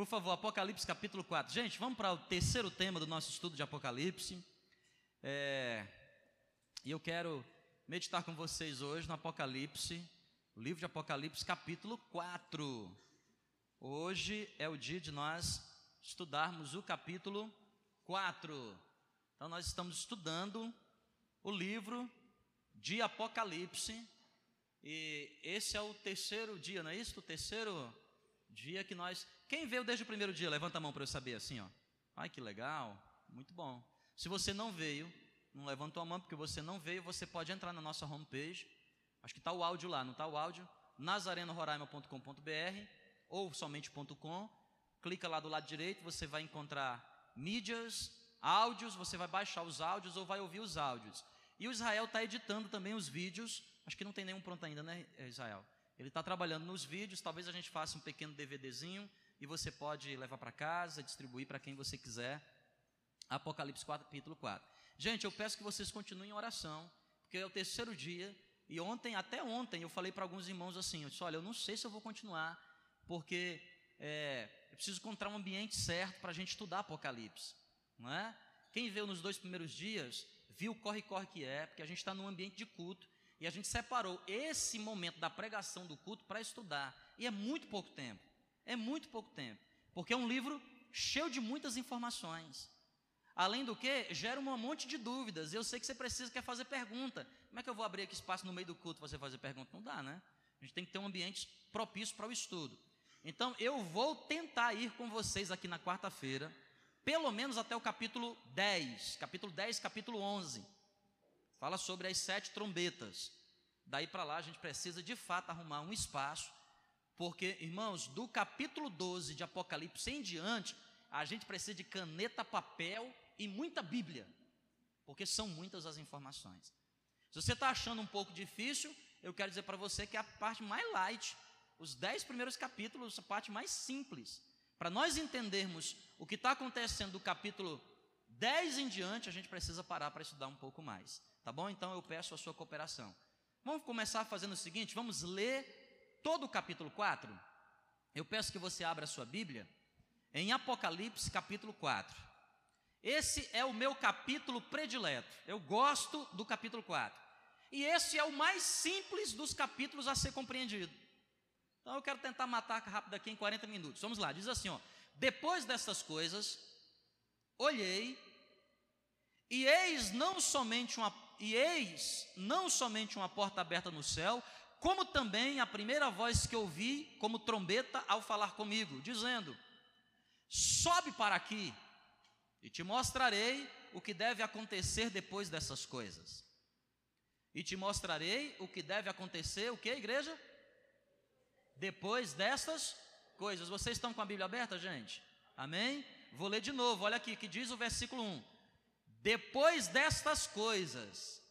Por favor, Apocalipse capítulo 4. Gente, vamos para o terceiro tema do nosso estudo de Apocalipse. É, e eu quero meditar com vocês hoje no Apocalipse, o livro de Apocalipse, capítulo 4. Hoje é o dia de nós estudarmos o capítulo 4. Então, nós estamos estudando o livro de Apocalipse. E esse é o terceiro dia, não é isso? O terceiro dia que nós. Quem veio desde o primeiro dia? Levanta a mão para eu saber assim, ó. Ai, que legal, muito bom. Se você não veio, não levantou a mão porque você não veio, você pode entrar na nossa homepage. Acho que está o áudio lá, não está o áudio? nazareno.roraima.com.br ou somente.com. Clica lá do lado direito, você vai encontrar mídias, áudios, você vai baixar os áudios ou vai ouvir os áudios. E o Israel está editando também os vídeos. Acho que não tem nenhum pronto ainda, né, Israel? Ele está trabalhando nos vídeos, talvez a gente faça um pequeno DVDzinho e você pode levar para casa, distribuir para quem você quiser. Apocalipse 4, capítulo 4. Gente, eu peço que vocês continuem em oração, porque é o terceiro dia, e ontem, até ontem, eu falei para alguns irmãos assim, eu disse, olha, eu não sei se eu vou continuar, porque é, eu preciso encontrar um ambiente certo para a gente estudar Apocalipse, não é? Quem veio nos dois primeiros dias, viu o corre-corre que é, porque a gente está num ambiente de culto, e a gente separou esse momento da pregação do culto para estudar. E é muito pouco tempo. É muito pouco tempo. Porque é um livro cheio de muitas informações. Além do que, gera um monte de dúvidas. Eu sei que você precisa quer fazer pergunta. Como é que eu vou abrir aqui espaço no meio do culto para você fazer pergunta? Não dá, né? A gente tem que ter um ambiente propício para o estudo. Então, eu vou tentar ir com vocês aqui na quarta-feira, pelo menos até o capítulo 10, capítulo 10, capítulo 11 fala sobre as sete trombetas. Daí para lá a gente precisa de fato arrumar um espaço, porque, irmãos, do capítulo 12 de Apocalipse em diante, a gente precisa de caneta, papel e muita Bíblia, porque são muitas as informações. Se você está achando um pouco difícil, eu quero dizer para você que é a parte mais light, os dez primeiros capítulos, a parte mais simples. Para nós entendermos o que está acontecendo do capítulo 10 em diante, a gente precisa parar para estudar um pouco mais. Tá bom? Então eu peço a sua cooperação. Vamos começar fazendo o seguinte: vamos ler todo o capítulo 4. Eu peço que você abra a sua Bíblia em Apocalipse, capítulo 4. Esse é o meu capítulo predileto. Eu gosto do capítulo 4. E esse é o mais simples dos capítulos a ser compreendido. Então eu quero tentar matar rápido aqui em 40 minutos. Vamos lá, diz assim, ó: Depois dessas coisas, olhei e eis não somente uma e eis não somente uma porta aberta no céu, como também a primeira voz que ouvi como trombeta ao falar comigo, dizendo: Sobe para aqui e te mostrarei o que deve acontecer depois dessas coisas. E te mostrarei o que deve acontecer, o que, igreja? Depois dessas coisas. Vocês estão com a Bíblia aberta, gente? Amém? Vou ler de novo, olha aqui que diz o versículo 1. Depois destas coisas,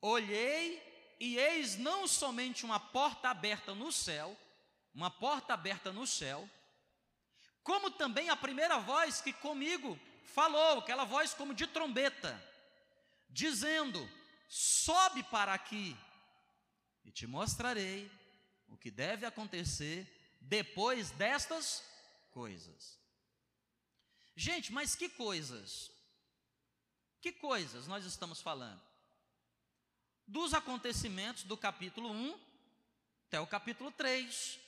olhei e eis não somente uma porta aberta no céu, uma porta aberta no céu, como também a primeira voz que comigo falou, aquela voz como de trombeta, dizendo: Sobe para aqui e te mostrarei o que deve acontecer depois destas coisas. Gente, mas que coisas? Que coisas nós estamos falando? Dos acontecimentos do capítulo 1 até o capítulo 3.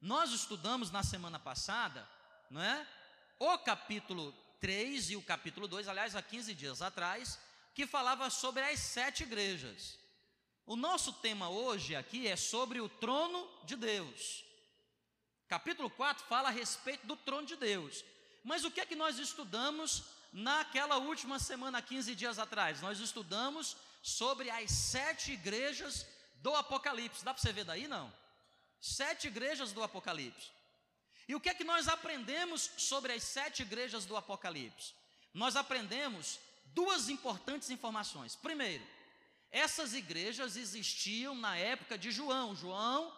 Nós estudamos na semana passada, não é? O capítulo 3 e o capítulo 2, aliás, há 15 dias atrás, que falava sobre as sete igrejas. O nosso tema hoje aqui é sobre o trono de Deus. Capítulo 4 fala a respeito do trono de Deus. Mas o que é que nós estudamos naquela última semana, 15 dias atrás? Nós estudamos sobre as sete igrejas do Apocalipse. Dá para você ver daí? Não. Sete igrejas do Apocalipse. E o que é que nós aprendemos sobre as sete igrejas do Apocalipse? Nós aprendemos duas importantes informações. Primeiro, essas igrejas existiam na época de João. João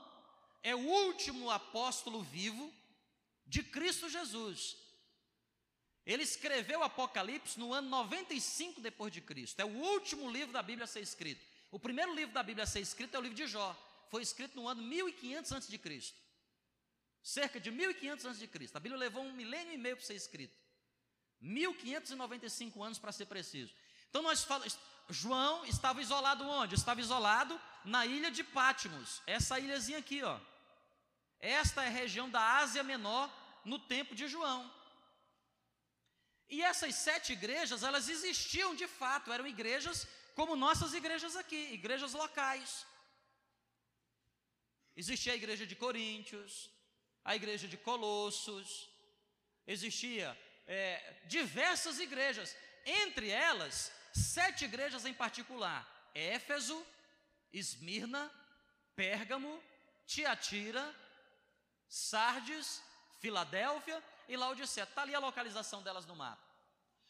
é o último apóstolo vivo de Cristo Jesus. Ele escreveu o Apocalipse no ano 95 depois de Cristo. É o último livro da Bíblia a ser escrito. O primeiro livro da Bíblia a ser escrito é o livro de Jó. Foi escrito no ano 1500 antes de Cristo. cerca de 1500 antes de Cristo. A Bíblia levou um milênio e meio para ser escrito. 1595 anos para ser preciso. Então nós falamos, João estava isolado onde? Estava isolado na ilha de Pátimos, essa ilhazinha aqui, ó. Esta é a região da Ásia Menor no tempo de João. E essas sete igrejas, elas existiam de fato, eram igrejas como nossas igrejas aqui, igrejas locais. Existia a igreja de Coríntios, a igreja de Colossos, existia é, diversas igrejas, entre elas, sete igrejas em particular: Éfeso, Esmirna, Pérgamo, Tiatira, Sardes, Filadélfia e Laodicea. Está ali a localização delas no mapa.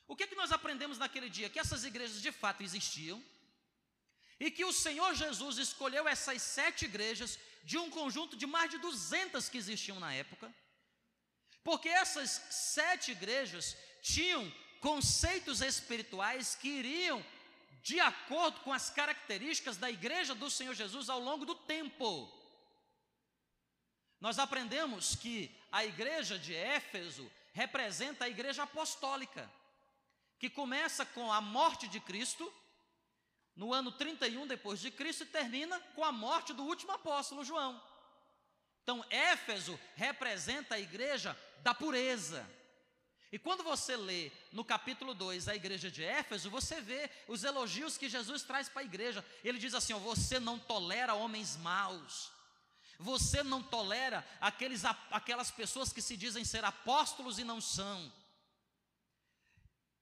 O que, é que nós aprendemos naquele dia? Que essas igrejas de fato existiam e que o Senhor Jesus escolheu essas sete igrejas de um conjunto de mais de 200 que existiam na época, porque essas sete igrejas tinham conceitos espirituais que iriam de acordo com as características da igreja do Senhor Jesus ao longo do tempo. Nós aprendemos que a igreja de Éfeso representa a igreja apostólica, que começa com a morte de Cristo, no ano 31 depois de Cristo, e termina com a morte do último apóstolo João. Então, Éfeso representa a igreja da pureza. E quando você lê no capítulo 2 a igreja de Éfeso, você vê os elogios que Jesus traz para a igreja. Ele diz assim: ó, Você não tolera homens maus, você não tolera aqueles, aquelas pessoas que se dizem ser apóstolos e não são.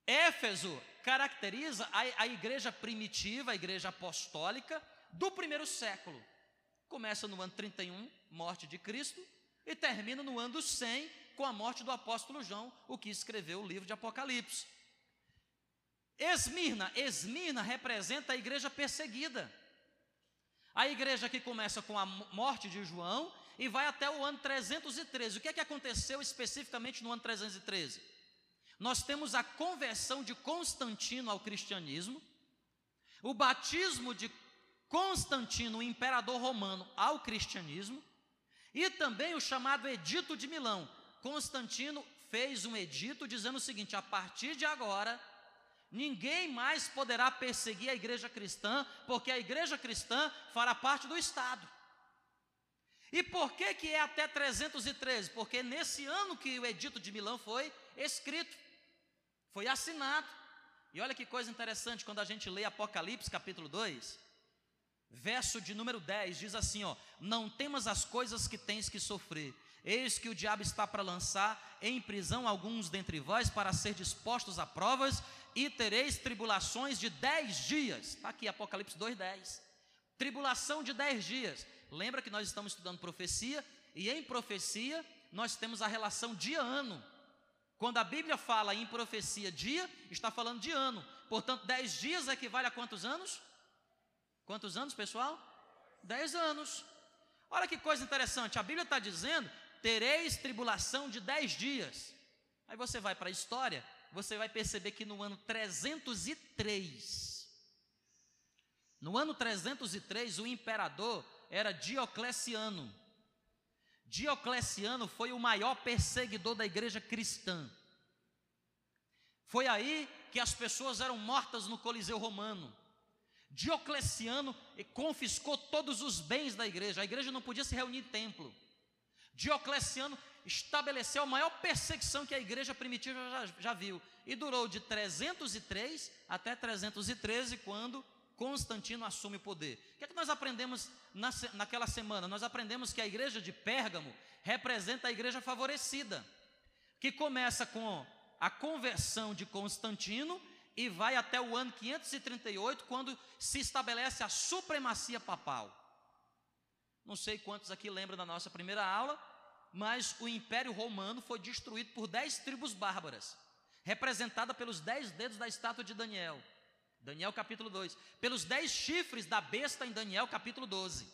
Éfeso caracteriza a, a igreja primitiva, a igreja apostólica do primeiro século. Começa no ano 31, morte de Cristo, e termina no ano 100, com a morte do apóstolo João, o que escreveu o livro de Apocalipse. Esmirna, Esmirna representa a igreja perseguida. A igreja que começa com a morte de João e vai até o ano 313. O que é que aconteceu especificamente no ano 313? Nós temos a conversão de Constantino ao cristianismo, o batismo de Constantino, o imperador romano, ao cristianismo, e também o chamado Edito de Milão. Constantino fez um edito dizendo o seguinte: a partir de agora, Ninguém mais poderá perseguir a igreja cristã, porque a igreja cristã fará parte do Estado. E por que, que é até 313? Porque nesse ano que o Edito de Milão foi escrito, foi assinado. E olha que coisa interessante, quando a gente lê Apocalipse capítulo 2, verso de número 10, diz assim: ó, não temas as coisas que tens que sofrer, Eis que o diabo está para lançar em prisão alguns dentre vós para ser dispostos a provas e tereis tribulações de dez dias. Está aqui, Apocalipse 2,10. Tribulação de dez dias. Lembra que nós estamos estudando profecia, e em profecia nós temos a relação dia-ano. Quando a Bíblia fala em profecia dia, está falando de ano. Portanto, dez dias equivale a quantos anos? Quantos anos, pessoal? Dez anos. Olha que coisa interessante, a Bíblia está dizendo: tereis tribulação de dez dias. Aí você vai para a história, você vai perceber que no ano 303, no ano 303, o imperador era Diocleciano. Diocleciano foi o maior perseguidor da igreja cristã. Foi aí que as pessoas eram mortas no Coliseu Romano. Diocleciano confiscou todos os bens da igreja. A igreja não podia se reunir em templo. Diocleciano estabeleceu a maior perseguição que a igreja primitiva já, já viu. E durou de 303 até 313, quando Constantino assume o poder. O que é que nós aprendemos na, naquela semana? Nós aprendemos que a igreja de Pérgamo representa a igreja favorecida, que começa com a conversão de Constantino e vai até o ano 538, quando se estabelece a supremacia papal. Não sei quantos aqui lembram da nossa primeira aula, mas o Império Romano foi destruído por dez tribos bárbaras, representada pelos dez dedos da estátua de Daniel. Daniel capítulo 2. Pelos dez chifres da besta em Daniel capítulo 12.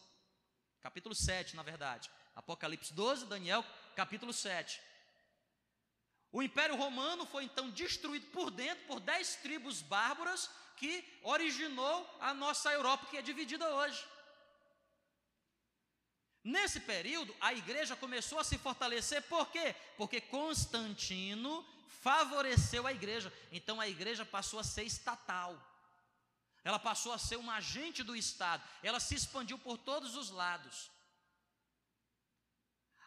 Capítulo 7, na verdade. Apocalipse 12, Daniel capítulo 7. O Império Romano foi então destruído por dentro por dez tribos bárbaras que originou a nossa Europa, que é dividida hoje. Nesse período, a igreja começou a se fortalecer, por quê? Porque Constantino favoreceu a igreja. Então a igreja passou a ser estatal. Ela passou a ser um agente do Estado. Ela se expandiu por todos os lados.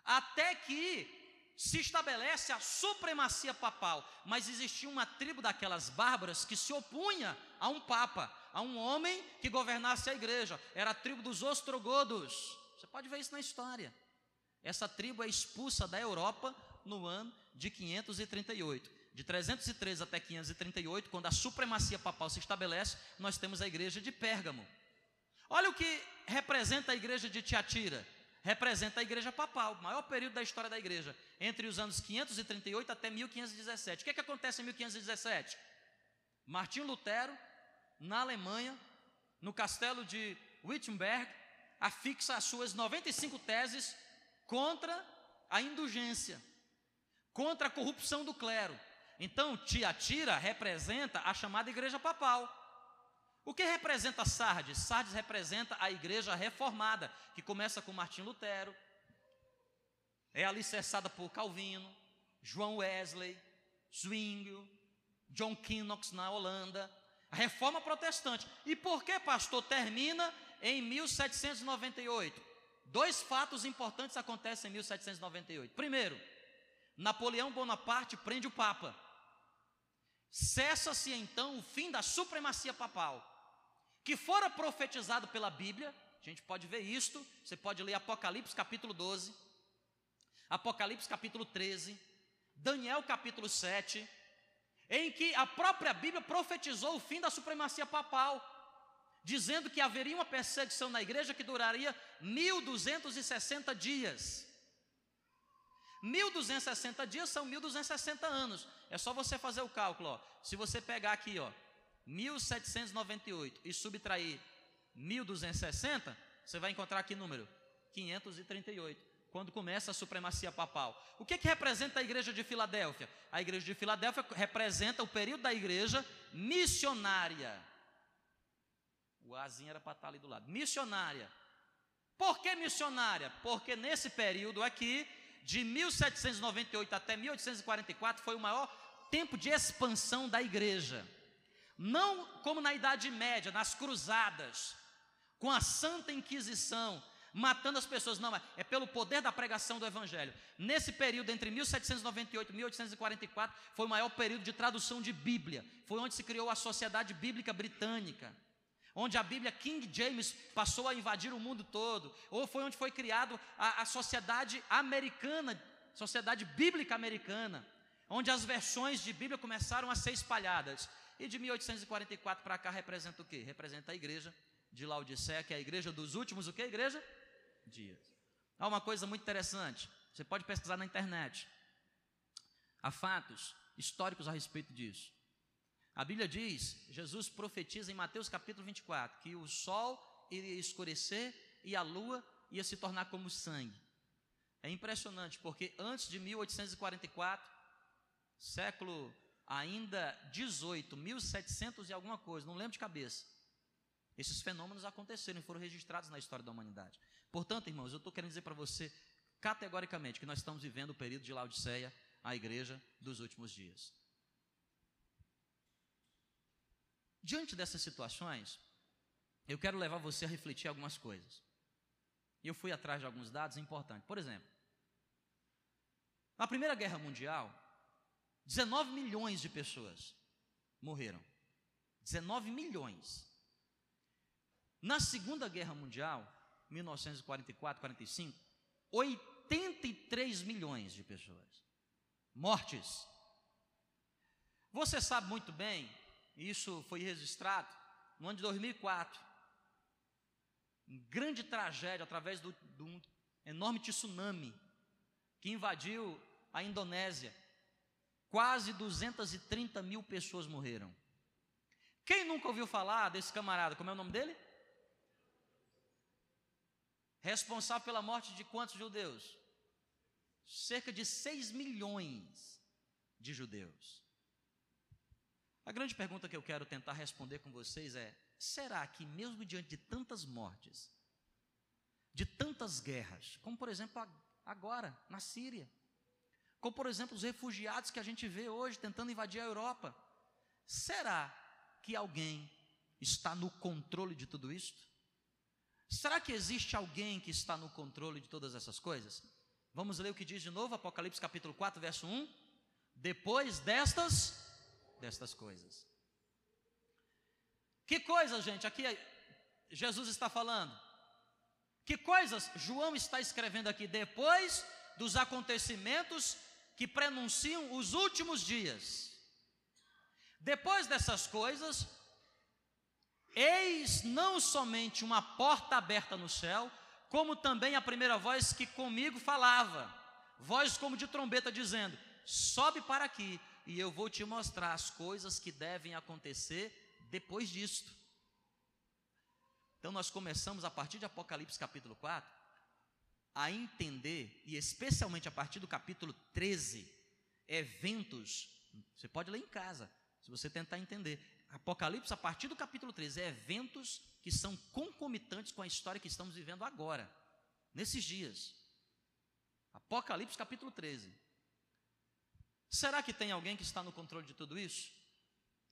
Até que se estabelece a supremacia papal, mas existia uma tribo daquelas bárbaras que se opunha a um papa, a um homem que governasse a igreja. Era a tribo dos ostrogodos. Você pode ver isso na história. Essa tribo é expulsa da Europa no ano de 538. De 313 até 538, quando a supremacia papal se estabelece, nós temos a igreja de Pérgamo. Olha o que representa a igreja de Tiatira. Representa a igreja papal, o maior período da história da igreja, entre os anos 538 até 1517. O que, é que acontece em 1517? Martinho Lutero, na Alemanha, no castelo de Wittenberg, afixa as suas 95 teses contra a indulgência, contra a corrupção do clero. Então, Tiatira representa a chamada igreja papal. O que representa Sardes? Sardes representa a igreja reformada, que começa com Martim Lutero, é alicerçada por Calvino, João Wesley, Zwinglio, John Knox na Holanda, a reforma protestante. E por que, pastor, termina em 1798? Dois fatos importantes acontecem em 1798. Primeiro, Napoleão Bonaparte prende o Papa. Cessa-se então o fim da supremacia papal, que fora profetizado pela Bíblia. A gente pode ver isto, você pode ler Apocalipse capítulo 12, Apocalipse capítulo 13, Daniel capítulo 7, em que a própria Bíblia profetizou o fim da supremacia papal dizendo que haveria uma perseguição na igreja que duraria 1260 dias. 1260 dias são 1260 anos. É só você fazer o cálculo, ó. Se você pegar aqui, ó, 1798 e subtrair 1260, você vai encontrar aqui número 538, quando começa a supremacia papal. O que que representa a igreja de Filadélfia? A igreja de Filadélfia representa o período da igreja missionária. O Azinho era para estar ali do lado. Missionária. Por que missionária? Porque nesse período aqui, de 1798 até 1844, foi o maior tempo de expansão da igreja. Não como na Idade Média, nas cruzadas, com a Santa Inquisição, matando as pessoas, não, é pelo poder da pregação do Evangelho. Nesse período, entre 1798 e 1844, foi o maior período de tradução de Bíblia. Foi onde se criou a Sociedade Bíblica Britânica onde a Bíblia King James passou a invadir o mundo todo, ou foi onde foi criado a, a sociedade americana, sociedade bíblica americana, onde as versões de Bíblia começaram a ser espalhadas. E de 1844 para cá representa o quê? Representa a igreja de Laodiceia, que é a igreja dos últimos, o que igreja? Dias. Há uma coisa muito interessante, você pode pesquisar na internet. Há fatos históricos a respeito disso. A Bíblia diz, Jesus profetiza em Mateus capítulo 24, que o sol iria escurecer e a lua ia se tornar como sangue. É impressionante, porque antes de 1844, século ainda 18, 1700 e alguma coisa, não lembro de cabeça, esses fenômenos aconteceram e foram registrados na história da humanidade. Portanto, irmãos, eu estou querendo dizer para você categoricamente que nós estamos vivendo o período de Laodiceia, a igreja dos últimos dias. Diante dessas situações, eu quero levar você a refletir algumas coisas. E eu fui atrás de alguns dados importantes. Por exemplo, na Primeira Guerra Mundial, 19 milhões de pessoas morreram. 19 milhões. Na Segunda Guerra Mundial, 1944-45, 83 milhões de pessoas. Mortes. Você sabe muito bem isso foi registrado no ano de 2004. Uma grande tragédia através de um enorme tsunami que invadiu a Indonésia. Quase 230 mil pessoas morreram. Quem nunca ouviu falar desse camarada? Como é o nome dele? Responsável pela morte de quantos judeus? Cerca de 6 milhões de judeus. A grande pergunta que eu quero tentar responder com vocês é: será que, mesmo diante de tantas mortes, de tantas guerras, como por exemplo agora, na Síria, como por exemplo os refugiados que a gente vê hoje tentando invadir a Europa. Será que alguém está no controle de tudo isto? Será que existe alguém que está no controle de todas essas coisas? Vamos ler o que diz de novo, Apocalipse capítulo 4, verso 1. Depois destas, destas coisas. Que coisas, gente? Aqui Jesus está falando. Que coisas João está escrevendo aqui depois dos acontecimentos que prenunciam os últimos dias? Depois dessas coisas, eis não somente uma porta aberta no céu, como também a primeira voz que comigo falava, voz como de trombeta, dizendo: Sobe para aqui, e eu vou te mostrar as coisas que devem acontecer depois disto. Então nós começamos a partir de Apocalipse capítulo 4 a entender, e especialmente a partir do capítulo 13, eventos, você pode ler em casa, se você tentar entender. Apocalipse, a partir do capítulo 13, é eventos que são concomitantes com a história que estamos vivendo agora, nesses dias. Apocalipse, capítulo 13. Será que tem alguém que está no controle de tudo isso?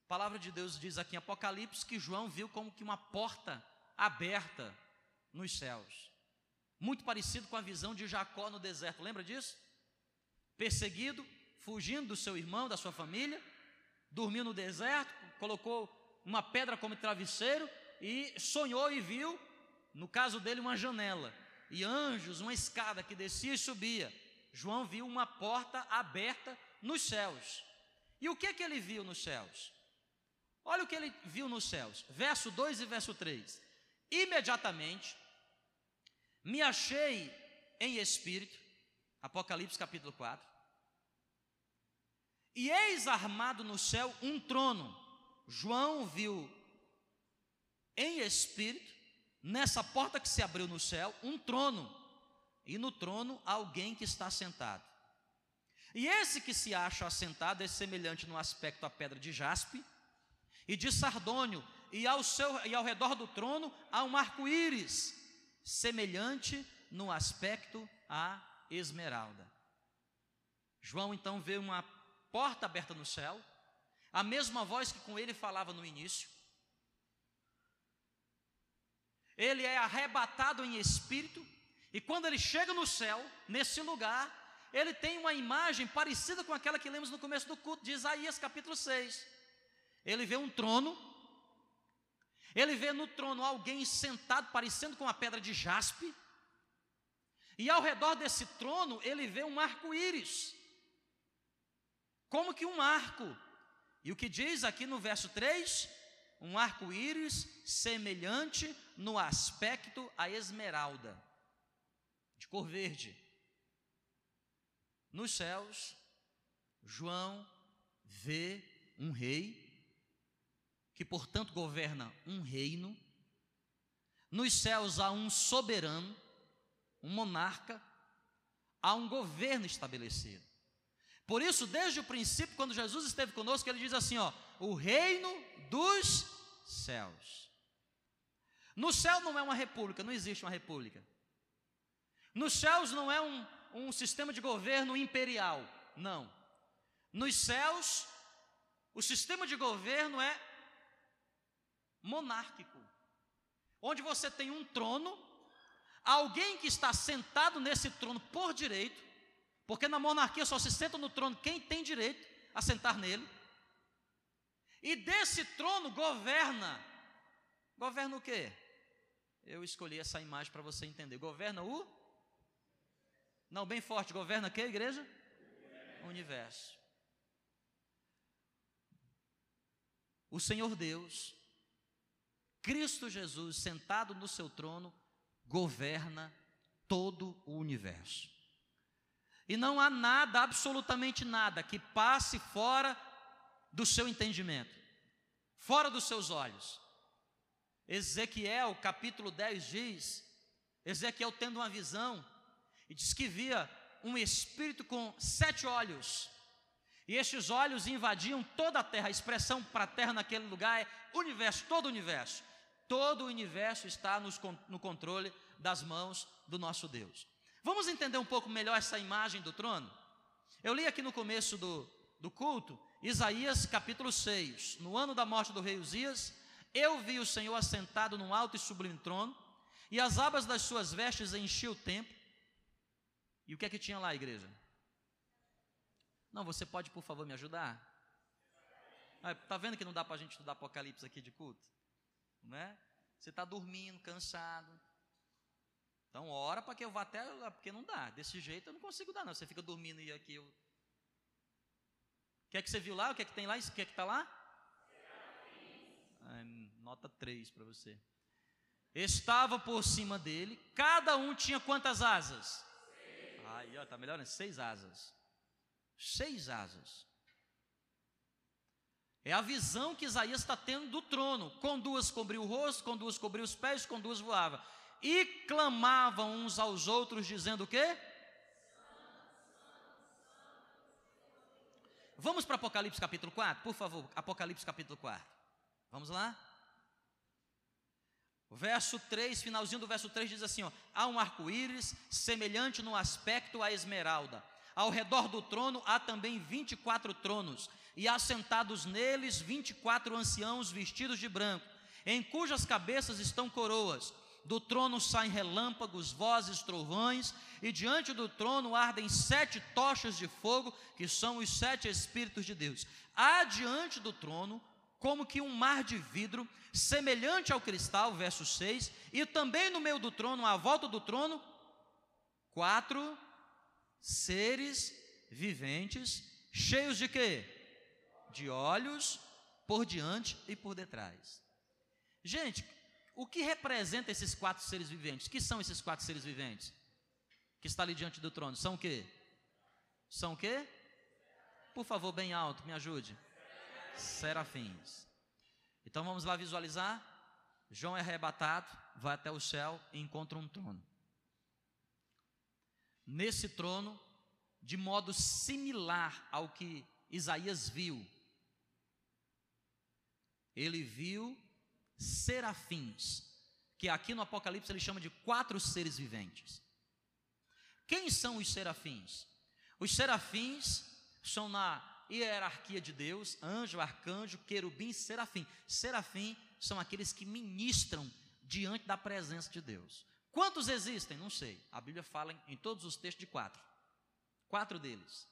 A palavra de Deus diz aqui em Apocalipse que João viu como que uma porta aberta nos céus. Muito parecido com a visão de Jacó no deserto, lembra disso? Perseguido, fugindo do seu irmão, da sua família, dormiu no deserto, colocou uma pedra como travesseiro e sonhou e viu, no caso dele, uma janela e anjos, uma escada que descia e subia. João viu uma porta aberta nos céus. E o que é que ele viu nos céus? Olha o que ele viu nos céus, verso 2 e verso 3. Imediatamente me achei em espírito, Apocalipse capítulo 4, e eis armado no céu um trono. João viu em espírito, nessa porta que se abriu no céu, um trono, e no trono alguém que está sentado. E esse que se acha assentado é semelhante no aspecto à pedra de jaspe e de sardônio, e ao, seu, e ao redor do trono há um arco-íris, semelhante no aspecto à esmeralda. João então vê uma porta aberta no céu, a mesma voz que com ele falava no início. Ele é arrebatado em espírito, e quando ele chega no céu, nesse lugar, ele tem uma imagem parecida com aquela que lemos no começo do culto de Isaías capítulo 6. Ele vê um trono, ele vê no trono alguém sentado, parecendo com uma pedra de jaspe, e ao redor desse trono ele vê um arco-íris, como que um arco. E o que diz aqui no verso 3? Um arco-íris semelhante no aspecto à esmeralda, de cor verde. Nos céus, João vê um rei, que portanto governa um reino. Nos céus há um soberano, um monarca, há um governo estabelecido. Por isso, desde o princípio, quando Jesus esteve conosco, ele diz assim: ó, o reino dos céus. No céu não é uma república, não existe uma república. Nos céus não é um, um sistema de governo imperial, não. Nos céus, o sistema de governo é monárquico, onde você tem um trono, alguém que está sentado nesse trono por direito, porque na monarquia só se senta no trono quem tem direito a sentar nele. E desse trono governa. Governa o quê? Eu escolhi essa imagem para você entender. Governa o Não, bem forte, governa que igreja? O universo. O Senhor Deus, Cristo Jesus, sentado no seu trono, governa todo o universo. E não há nada, absolutamente nada, que passe fora do seu entendimento, fora dos seus olhos. Ezequiel, capítulo 10 diz: Ezequiel tendo uma visão, e diz que via um espírito com sete olhos, e estes olhos invadiam toda a terra. A expressão para a terra naquele lugar é universo, todo o universo. Todo o universo está no controle das mãos do nosso Deus. Vamos entender um pouco melhor essa imagem do trono? Eu li aqui no começo do, do culto, Isaías capítulo 6. No ano da morte do rei Uzias, eu vi o Senhor assentado num alto e sublime trono, e as abas das suas vestes enchiam o templo. E o que é que tinha lá, igreja? Não, você pode, por favor, me ajudar? Está ah, vendo que não dá para a gente estudar Apocalipse aqui de culto? Né? Você está dormindo, cansado. Então, ora para que eu vá até lá, porque não dá. Desse jeito eu não consigo dar, não. Você fica dormindo e aqui eu. O que é que você viu lá? O que é que tem lá? O que é que está lá? nota 3 para você. Estava por cima dele, cada um tinha quantas asas? Aí, ó, tá melhorando, seis asas. Seis asas. É a visão que Isaías está tendo do trono. Com duas cobriu o rosto, com duas cobriu os pés, com duas voava. E clamavam uns aos outros, dizendo o quê? Vamos para Apocalipse capítulo 4, por favor. Apocalipse capítulo 4. Vamos lá? O verso 3, finalzinho do verso 3 diz assim: ó, há um arco-íris semelhante no aspecto à esmeralda. Ao redor do trono há também 24 tronos, e assentados neles 24 anciãos vestidos de branco, em cujas cabeças estão coroas. Do trono saem relâmpagos, vozes, trovões, e diante do trono ardem sete tochas de fogo, que são os sete Espíritos de Deus. Há diante do trono como que um mar de vidro, semelhante ao cristal, verso 6, e também no meio do trono, à volta do trono, quatro seres viventes, cheios de quê? De olhos por diante e por detrás. Gente, o que representa esses quatro seres viventes? Que são esses quatro seres viventes? Que está ali diante do trono? São o quê? São o quê? Por favor, bem alto, me ajude serafins. Então vamos lá visualizar. João é arrebatado, vai até o céu e encontra um trono. Nesse trono, de modo similar ao que Isaías viu, ele viu serafins, que aqui no Apocalipse ele chama de quatro seres viventes. Quem são os serafins? Os serafins são na hierarquia de Deus, anjo, arcanjo, querubim, serafim. Serafim são aqueles que ministram diante da presença de Deus. Quantos existem? Não sei. A Bíblia fala em, em todos os textos de quatro. Quatro deles.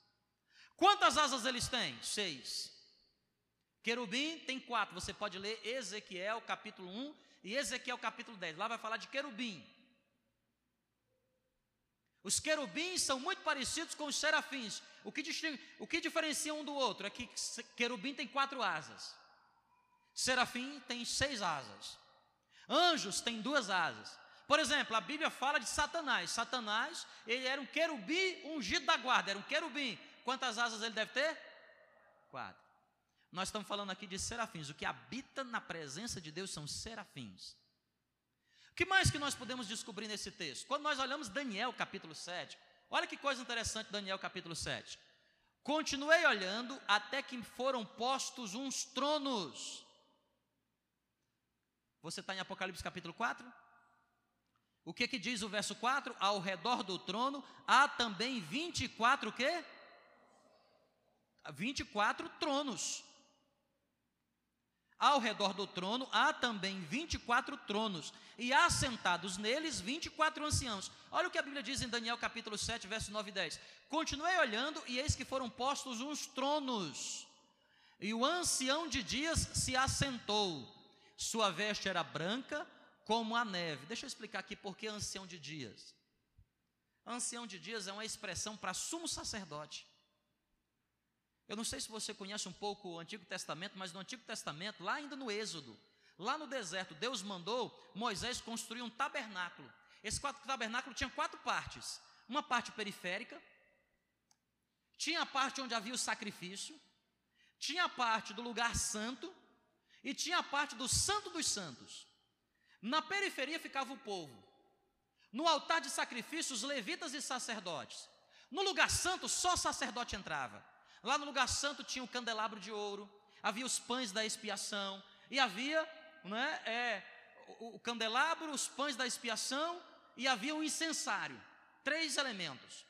Quantas asas eles têm? Seis. Querubim tem quatro. Você pode ler Ezequiel capítulo 1 e Ezequiel capítulo 10. Lá vai falar de querubim. Os querubins são muito parecidos com os serafins. O que, o que diferencia um do outro é que querubim tem quatro asas, serafim tem seis asas, anjos têm duas asas. Por exemplo, a Bíblia fala de Satanás. Satanás, ele era um querubim ungido da guarda, era um querubim. Quantas asas ele deve ter? Quatro. Nós estamos falando aqui de serafins. O que habita na presença de Deus são serafins. O que mais que nós podemos descobrir nesse texto? Quando nós olhamos Daniel capítulo 7, olha que coisa interessante Daniel capítulo 7. Continuei olhando até que foram postos uns tronos. Você está em Apocalipse capítulo 4? O que que diz o verso 4? Ao redor do trono há também 24 o quê? 24 tronos. Ao redor do trono há também 24 tronos, e assentados neles 24 anciãos. Olha o que a Bíblia diz em Daniel capítulo 7, versos 9 e 10. Continuei olhando, e eis que foram postos uns tronos, e o ancião de dias se assentou. Sua veste era branca como a neve. Deixa eu explicar aqui por que ancião de dias. Ancião de dias é uma expressão para sumo sacerdote. Eu não sei se você conhece um pouco o Antigo Testamento, mas no Antigo Testamento, lá ainda no Êxodo, lá no deserto, Deus mandou Moisés construir um tabernáculo. Esse tabernáculo tinha quatro partes: uma parte periférica, tinha a parte onde havia o sacrifício, tinha a parte do lugar santo e tinha a parte do santo dos santos. Na periferia ficava o povo. No altar de sacrifício, os levitas e sacerdotes. No lugar santo, só sacerdote entrava. Lá no lugar santo tinha o um candelabro de ouro, havia os pães da expiação, e havia né, é, o, o candelabro, os pães da expiação e havia um incensário. Três elementos.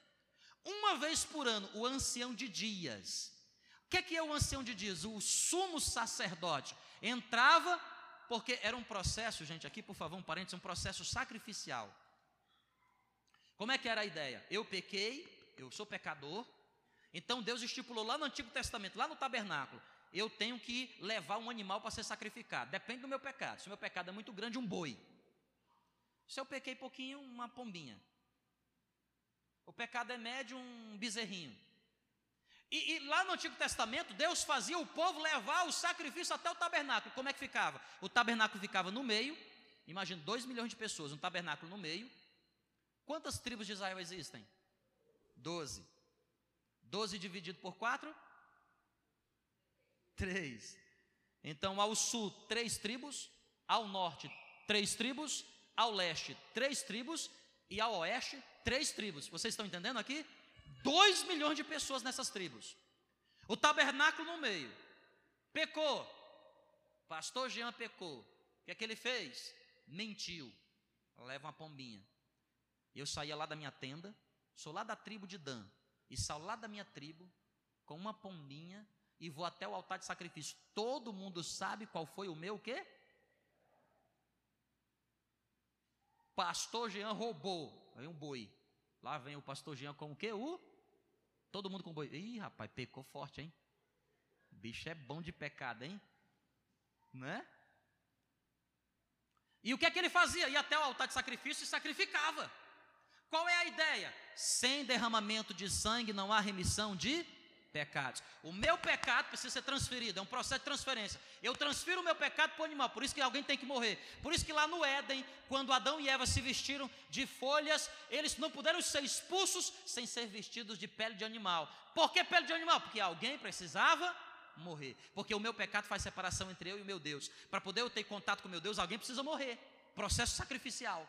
Uma vez por ano, o ancião de dias. O que é, que é o ancião de dias? O sumo sacerdote entrava, porque era um processo, gente, aqui por favor, um parênteses, um processo sacrificial. Como é que era a ideia? Eu pequei, eu sou pecador, então Deus estipulou lá no Antigo Testamento, lá no tabernáculo, eu tenho que levar um animal para ser sacrificado. Depende do meu pecado. Se o meu pecado é muito grande, um boi. Se eu pequei pouquinho, uma pombinha. O pecado é médio, um bezerrinho. E, e, lá no Antigo Testamento, Deus fazia o povo levar o sacrifício até o tabernáculo. Como é que ficava? O tabernáculo ficava no meio. Imagina, 2 milhões de pessoas, um tabernáculo no meio. Quantas tribos de Israel existem? Doze. Doze dividido por quatro? Três. Então, ao sul, três tribos. Ao norte, três tribos. Ao leste, três tribos. E ao oeste, três tribos. Vocês estão entendendo aqui? Dois milhões de pessoas nessas tribos. O tabernáculo no meio. Pecou. Pastor Jean pecou. O que é que ele fez? Mentiu. Leva uma pombinha. Eu saía lá da minha tenda, sou lá da tribo de Dan, e saio lá da minha tribo com uma pombinha e vou até o altar de sacrifício. Todo mundo sabe qual foi o meu quê? Pastor Jean roubou. Aí um boi. Lá vem o pastor Jean com o quê? O? Todo mundo com boi. Ih, rapaz, pecou forte, hein? O bicho é bom de pecado, hein? Né? E o que é que ele fazia? Ia até o altar de sacrifício e sacrificava. Qual é a ideia? Sem derramamento de sangue não há remissão de pecados. O meu pecado precisa ser transferido, é um processo de transferência. Eu transfiro o meu pecado para o animal, por isso que alguém tem que morrer. Por isso que lá no Éden, quando Adão e Eva se vestiram de folhas, eles não puderam ser expulsos sem ser vestidos de pele de animal. Por que pele de animal? Porque alguém precisava morrer. Porque o meu pecado faz separação entre eu e o meu Deus. Para poder eu ter contato com o meu Deus, alguém precisa morrer. Processo sacrificial.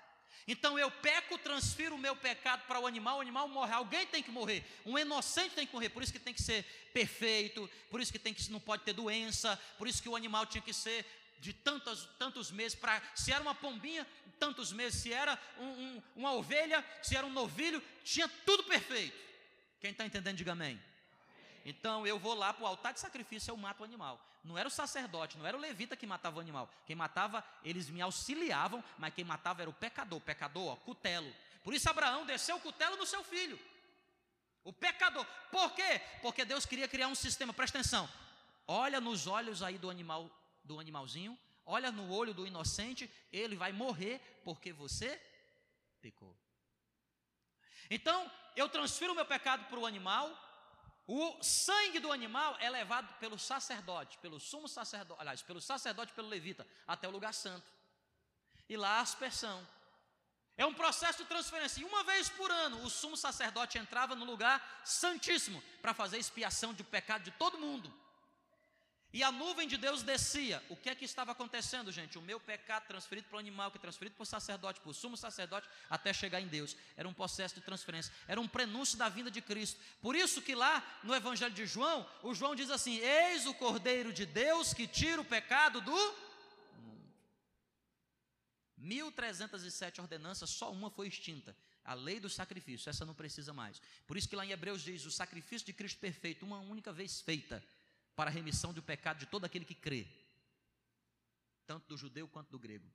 Então eu peco, transfiro o meu pecado para o animal, o animal morre, alguém tem que morrer, um inocente tem que morrer, por isso que tem que ser perfeito, por isso que tem que não pode ter doença, por isso que o animal tinha que ser de tantos, tantos meses para se era uma pombinha, tantos meses, se era um, um, uma ovelha, se era um novilho, tinha tudo perfeito. Quem está entendendo, diga amém. Então eu vou lá para o altar de sacrifício, eu mato o animal. Não era o sacerdote, não era o levita que matava o animal. Quem matava, eles me auxiliavam, mas quem matava era o pecador. O pecador, ó, cutelo. Por isso Abraão desceu o cutelo no seu filho. O pecador. Por quê? Porque Deus queria criar um sistema. Presta atenção. Olha nos olhos aí do animal, do animalzinho. Olha no olho do inocente. Ele vai morrer porque você pecou. Então, eu transfiro o meu pecado para o animal, o sangue do animal é levado pelo sacerdote, pelo sumo sacerdote, aliás, pelo sacerdote, pelo levita, até o lugar santo. E lá a aspersão. É um processo de transferência. E uma vez por ano, o sumo sacerdote entrava no lugar santíssimo para fazer expiação do pecado de todo mundo. E a nuvem de Deus descia. O que é que estava acontecendo, gente? O meu pecado transferido para o animal, que é transferido para o sacerdote, para o sumo sacerdote, até chegar em Deus. Era um processo de transferência, era um prenúncio da vinda de Cristo. Por isso que lá no Evangelho de João, o João diz assim: Eis o Cordeiro de Deus que tira o pecado do mundo. 1307 ordenanças, só uma foi extinta. A lei do sacrifício, essa não precisa mais. Por isso que lá em Hebreus diz: o sacrifício de Cristo perfeito, uma única vez feita para a remissão do pecado de todo aquele que crê, tanto do judeu quanto do grego.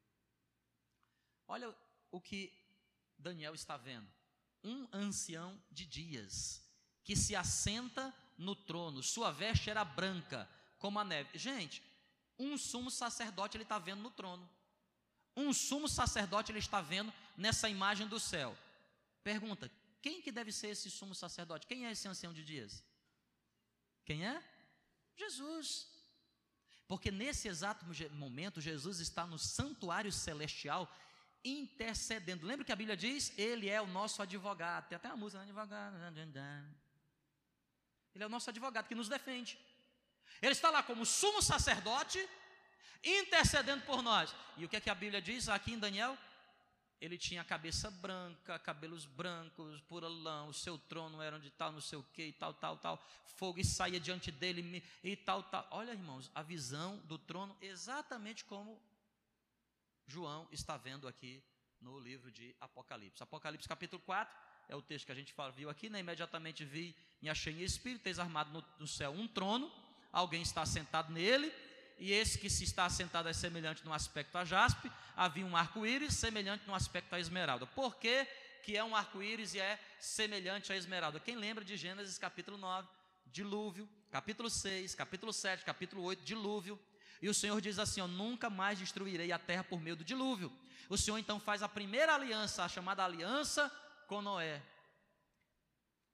Olha o que Daniel está vendo: um ancião de dias que se assenta no trono, sua veste era branca como a neve. Gente, um sumo sacerdote ele está vendo no trono. Um sumo sacerdote ele está vendo nessa imagem do céu. Pergunta: quem que deve ser esse sumo sacerdote? Quem é esse ancião de dias? Quem é? Jesus. Porque nesse exato momento, Jesus está no santuário celestial intercedendo. Lembra que a Bíblia diz? Ele é o nosso advogado. Tem até uma música, né? advogado. Ele é o nosso advogado que nos defende. Ele está lá como sumo sacerdote, intercedendo por nós. E o que é que a Bíblia diz aqui em Daniel? Ele tinha cabeça branca, cabelos brancos, pura lã, o seu trono era de tal, não sei o que, e tal, tal, tal, fogo e saía diante dele e tal, tal. Olha, irmãos, a visão do trono exatamente como João está vendo aqui no livro de Apocalipse. Apocalipse capítulo 4 é o texto que a gente viu aqui, né? Imediatamente vi, me achei em espírito, eis armado no céu um trono, alguém está sentado nele, e esse que se está sentado é semelhante no aspecto a jaspe, havia um arco-íris semelhante no aspecto a esmeralda. Por que, que é um arco-íris e é semelhante a esmeralda? Quem lembra de Gênesis capítulo 9, dilúvio, capítulo 6, capítulo 7, capítulo 8, dilúvio, e o Senhor diz assim: ó, nunca mais destruirei a terra por meio do dilúvio. O Senhor então faz a primeira aliança, a chamada aliança com Noé.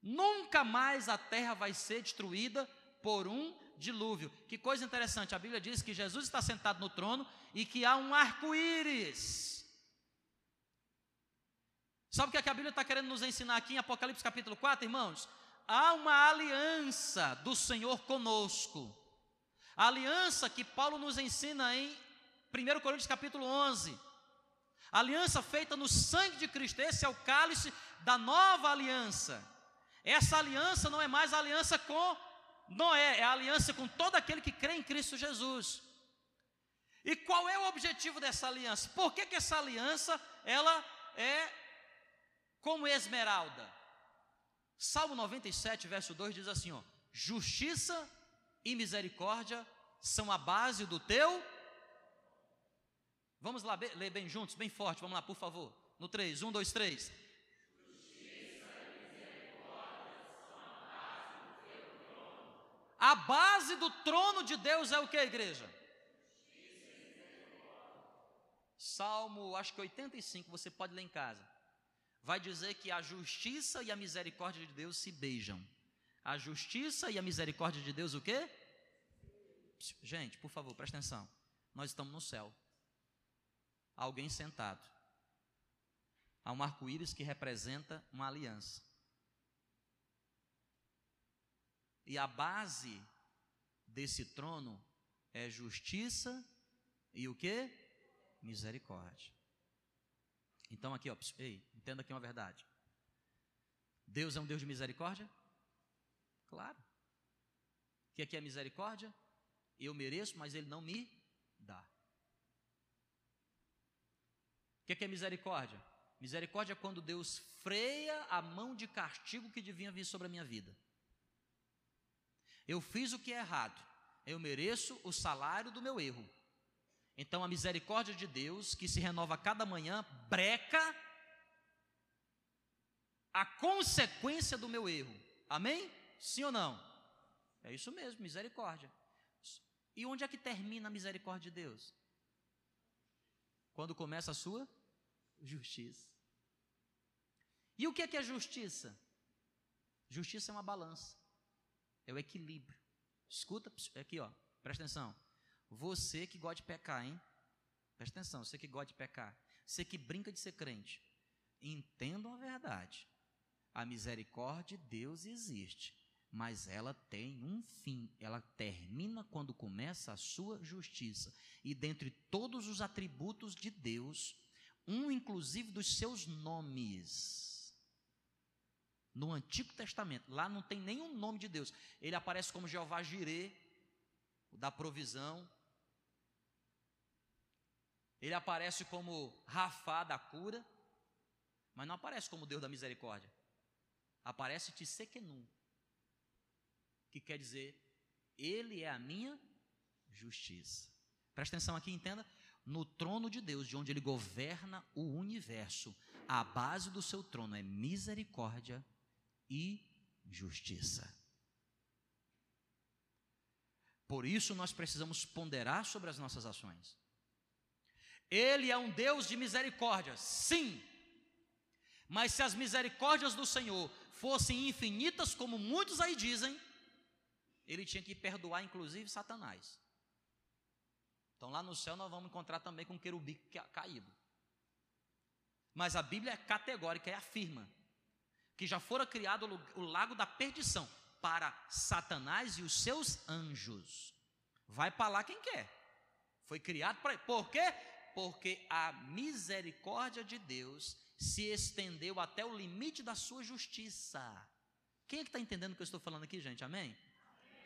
Nunca mais a terra vai ser destruída por um dilúvio. Que coisa interessante, a Bíblia diz que Jesus está sentado no trono e que há um arco-íris. Sabe o que, é que a Bíblia está querendo nos ensinar aqui em Apocalipse capítulo 4, irmãos? Há uma aliança do Senhor conosco. A aliança que Paulo nos ensina em 1 Coríntios capítulo 11. A aliança feita no sangue de Cristo, esse é o cálice da nova aliança. Essa aliança não é mais aliança com Noé, é a aliança com todo aquele que crê em Cristo Jesus. E qual é o objetivo dessa aliança? Por que, que essa aliança ela é como esmeralda? Salmo 97, verso 2 diz assim: ó, justiça e misericórdia são a base do teu. Vamos lá, ler bem juntos, bem forte, vamos lá, por favor. No 3, 1, 2, 3. A base do trono de Deus é o que, igreja? Salmo, acho que 85, você pode ler em casa. Vai dizer que a justiça e a misericórdia de Deus se beijam. A justiça e a misericórdia de Deus o quê? Gente, por favor, presta atenção. Nós estamos no céu. Alguém sentado. Há um arco-íris que representa uma aliança. E a base desse trono é justiça e o que? Misericórdia. Então aqui, ó, ei, entenda aqui uma verdade. Deus é um Deus de misericórdia? Claro. O que aqui é misericórdia? Eu mereço, mas Ele não me dá. O que é misericórdia? Misericórdia é quando Deus freia a mão de castigo que devia vir sobre a minha vida. Eu fiz o que é errado, eu mereço o salário do meu erro. Então a misericórdia de Deus, que se renova cada manhã, breca a consequência do meu erro. Amém? Sim ou não? É isso mesmo, misericórdia. E onde é que termina a misericórdia de Deus? Quando começa a sua justiça. E o que é que é justiça? Justiça é uma balança, é o equilíbrio. Escuta aqui, ó, presta atenção. Você que gosta de pecar, hein? Presta atenção, você que gosta de pecar, você que brinca de ser crente, entendam a verdade. A misericórdia de Deus existe mas ela tem um fim, ela termina quando começa a sua justiça. E dentre todos os atributos de Deus, um inclusive dos seus nomes. No Antigo Testamento, lá não tem nenhum nome de Deus. Ele aparece como Jeová Jirê, o da provisão. Ele aparece como Rafá da cura, mas não aparece como Deus da misericórdia. Aparece Tissequenum, que quer dizer, Ele é a minha justiça. Presta atenção aqui, entenda. No trono de Deus, de onde Ele governa o universo, a base do seu trono é misericórdia e justiça. Por isso nós precisamos ponderar sobre as nossas ações. Ele é um Deus de misericórdia, sim. Mas se as misericórdias do Senhor fossem infinitas, como muitos aí dizem, ele tinha que perdoar, inclusive, Satanás. Então, lá no céu, nós vamos encontrar também com o querubim caído. Mas a Bíblia é categórica e afirma que já fora criado o lago da perdição para Satanás e os seus anjos. Vai para lá quem quer. Foi criado para. Por quê? Porque a misericórdia de Deus se estendeu até o limite da sua justiça. Quem é que está entendendo o que eu estou falando aqui, gente? Amém?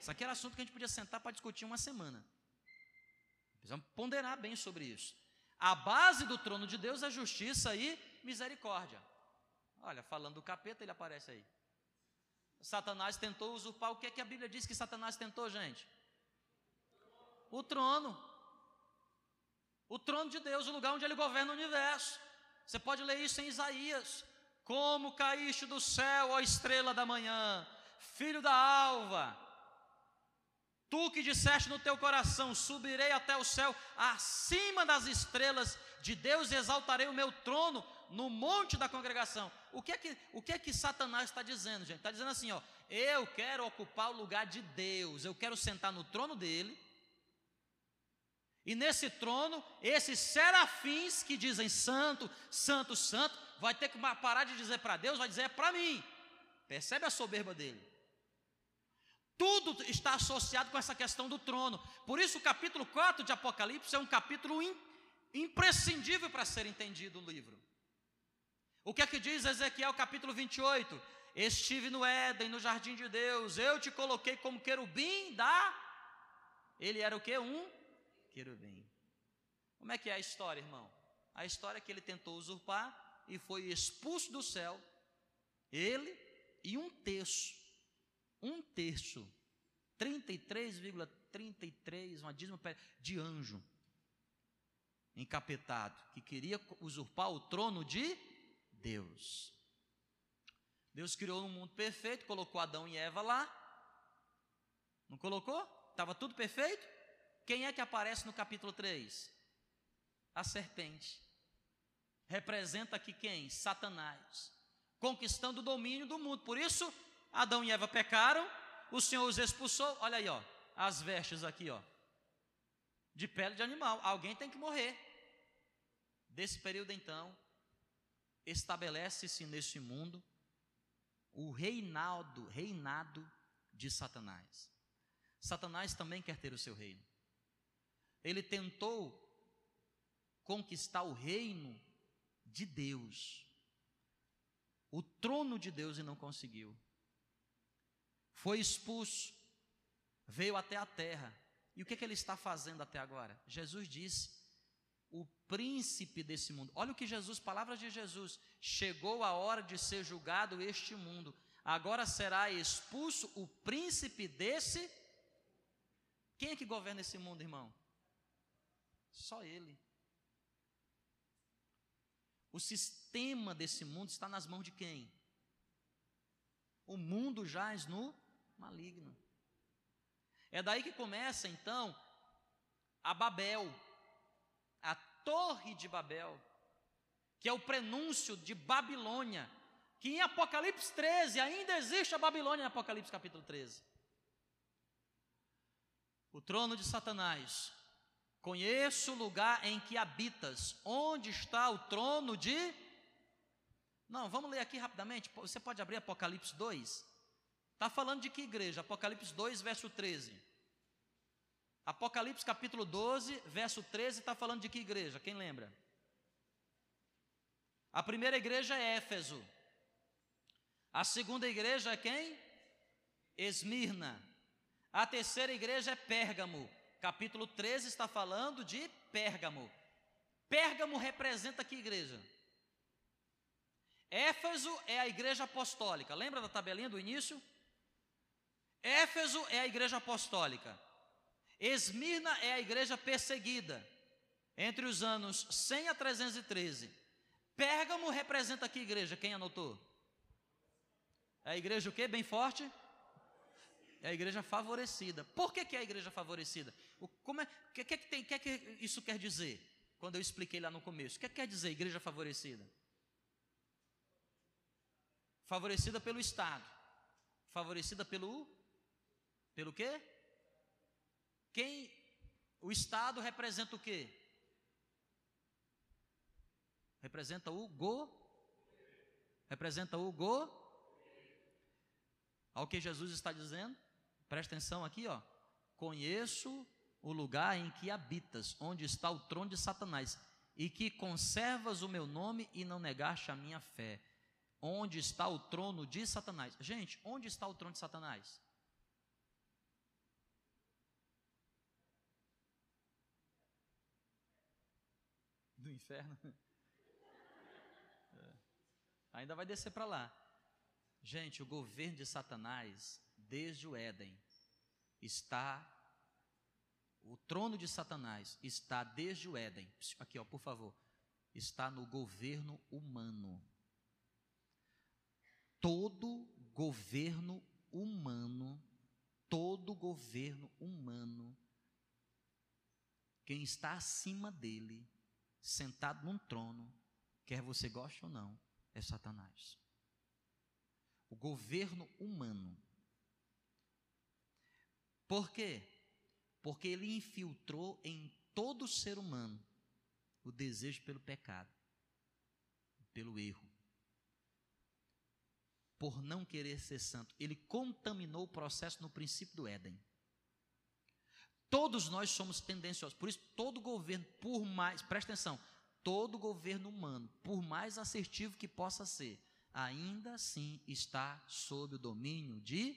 Isso aqui era assunto que a gente podia sentar para discutir uma semana. Precisamos ponderar bem sobre isso. A base do trono de Deus é justiça e misericórdia. Olha, falando do capeta, ele aparece aí. Satanás tentou usurpar. O que é que a Bíblia diz que Satanás tentou, gente? O trono. O trono de Deus, o lugar onde ele governa o universo. Você pode ler isso em Isaías. Como caíste do céu, ó estrela da manhã, filho da alva. Tu que disseste no teu coração: subirei até o céu, acima das estrelas de Deus, exaltarei o meu trono no monte da congregação. O que é que, o que, é que Satanás está dizendo, gente? Está dizendo assim: ó, eu quero ocupar o lugar de Deus, eu quero sentar no trono dele. E nesse trono, esses serafins que dizem santo, santo, santo, vai ter que parar de dizer para Deus, vai dizer é para mim. Percebe a soberba dele? Tudo está associado com essa questão do trono. Por isso, o capítulo 4 de Apocalipse é um capítulo imprescindível para ser entendido o livro. O que é que diz Ezequiel capítulo 28? Estive no Éden, no jardim de Deus, eu te coloquei como querubim da. Ele era o que? Um querubim. Como é que é a história, irmão? A história é que ele tentou usurpar e foi expulso do céu, ele e um terço, um terço, 33,33, uma dízima de anjo encapetado, que queria usurpar o trono de Deus. Deus criou um mundo perfeito, colocou Adão e Eva lá. Não colocou? Estava tudo perfeito? Quem é que aparece no capítulo 3? A serpente. Representa aqui quem? Satanás. Conquistando o domínio do mundo. Por isso, Adão e Eva pecaram, o Senhor os expulsou. Olha aí, ó, as vestes aqui, ó. De pele de animal. Alguém tem que morrer. Desse período então, estabelece-se neste mundo o reinado, reinado de Satanás. Satanás também quer ter o seu reino. Ele tentou conquistar o reino de Deus, o trono de Deus e não conseguiu. Foi expulso, veio até a terra. E o que, é que ele está fazendo até agora? Jesus disse: príncipe desse mundo. Olha o que Jesus, palavras de Jesus, chegou a hora de ser julgado este mundo. Agora será expulso o príncipe desse. Quem é que governa esse mundo, irmão? Só ele. O sistema desse mundo está nas mãos de quem? O mundo jaz no maligno. É daí que começa então a Babel, Torre de Babel, que é o prenúncio de Babilônia, que em Apocalipse 13 ainda existe a Babilônia em Apocalipse capítulo 13. O trono de Satanás. Conheço o lugar em que habitas. Onde está o trono de. Não, vamos ler aqui rapidamente. Você pode abrir Apocalipse 2. Está falando de que igreja? Apocalipse 2, verso 13. Apocalipse capítulo 12, verso 13, está falando de que igreja? Quem lembra? A primeira igreja é Éfeso. A segunda igreja é quem? Esmirna. A terceira igreja é Pérgamo. Capítulo 13 está falando de Pérgamo. Pérgamo representa que igreja? Éfeso é a igreja apostólica. Lembra da tabelinha do início? Éfeso é a igreja apostólica. Esmirna é a igreja perseguida entre os anos 100 a 313. Pérgamo representa que igreja? Quem anotou? É a igreja o quê? Bem forte? É a igreja favorecida. Por que, que é a igreja favorecida? O como é, que, que, que, tem, que, que isso quer dizer? Quando eu expliquei lá no começo. O que, que quer dizer igreja favorecida? Favorecida pelo Estado. Favorecida pelo. Pelo quê? Quem o Estado representa o quê? Representa o go. Representa o go. Ao que Jesus está dizendo, presta atenção aqui, ó. Conheço o lugar em que habitas, onde está o trono de Satanás, e que conservas o meu nome e não negaste a minha fé. Onde está o trono de Satanás? Gente, onde está o trono de Satanás? Inferno. É. Ainda vai descer para lá. Gente, o governo de Satanás, desde o Éden, está. O trono de Satanás está desde o Éden. Aqui, ó, por favor. Está no governo humano. Todo governo humano, todo governo humano, quem está acima dele, sentado num trono, quer você goste ou não, é Satanás. O governo humano. Por quê? Porque ele infiltrou em todo ser humano o desejo pelo pecado, pelo erro. Por não querer ser santo, ele contaminou o processo no princípio do Éden. Todos nós somos tendenciosos. Por isso, todo governo, por mais, presta atenção, todo governo humano, por mais assertivo que possa ser, ainda assim está sob o domínio de.